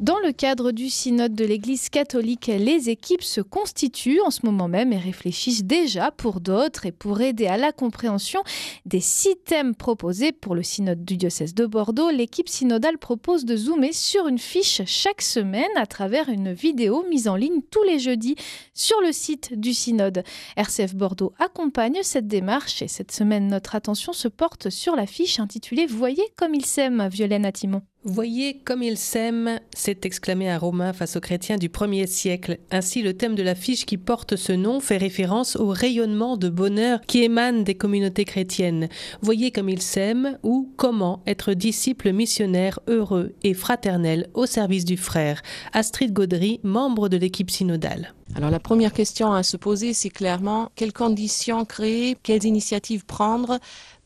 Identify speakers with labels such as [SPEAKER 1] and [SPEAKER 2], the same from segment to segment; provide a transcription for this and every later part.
[SPEAKER 1] Dans le cadre du synode de l'Église catholique, les équipes se constituent en ce moment même et réfléchissent déjà pour d'autres et pour aider à la compréhension des six thèmes proposés pour le synode du diocèse de Bordeaux. L'équipe synodale propose de zoomer sur une fiche chaque semaine à travers une vidéo mise en ligne tous les jeudis sur le site du synode. RCF Bordeaux accompagne cette démarche et cette semaine notre attention se porte sur la fiche intitulée Voyez comme il s'aime, Violaine Atimon.
[SPEAKER 2] Voyez comme il s'aime, s'est exclamé un Romain face aux chrétiens du 1er siècle. Ainsi, le thème de l'affiche qui porte ce nom fait référence au rayonnement de bonheur qui émane des communautés chrétiennes. Voyez comme il s'aime ou comment être disciple missionnaire heureux et fraternel au service du frère. Astrid Gaudry, membre de l'équipe synodale.
[SPEAKER 3] Alors la première question à se poser, c'est clairement quelles conditions créer, quelles initiatives prendre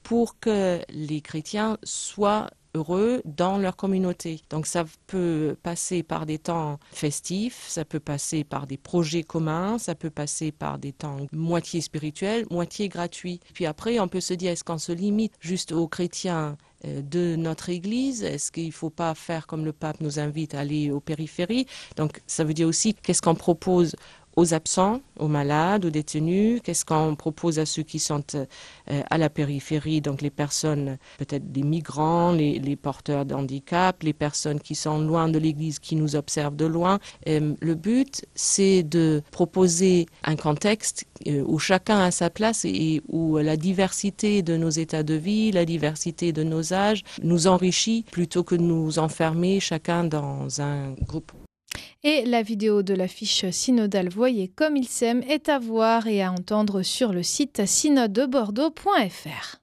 [SPEAKER 3] pour que les chrétiens soient heureux dans leur communauté. Donc ça peut passer par des temps festifs, ça peut passer par des projets communs, ça peut passer par des temps moitié spirituels, moitié gratuits. Puis après, on peut se dire, est-ce qu'on se limite juste aux chrétiens euh, de notre Église? Est-ce qu'il ne faut pas faire comme le pape nous invite à aller aux périphéries? Donc ça veut dire aussi qu'est-ce qu'on propose aux absents, aux malades, aux détenus? Qu'est-ce qu'on propose à ceux qui sont euh, à la périphérie, donc les personnes, peut-être des migrants, les, les porteurs d'handicap, les personnes qui sont loin de l'Église, qui nous observent de loin euh, Le but, c'est de proposer un contexte euh, où chacun a sa place et où la diversité de nos états de vie, la diversité de nos âges nous enrichit plutôt que de nous enfermer chacun dans un groupe.
[SPEAKER 1] Et la vidéo de l'affiche synodale Voyez comme il s'aime est à voir et à entendre sur le site synodebordeaux.fr.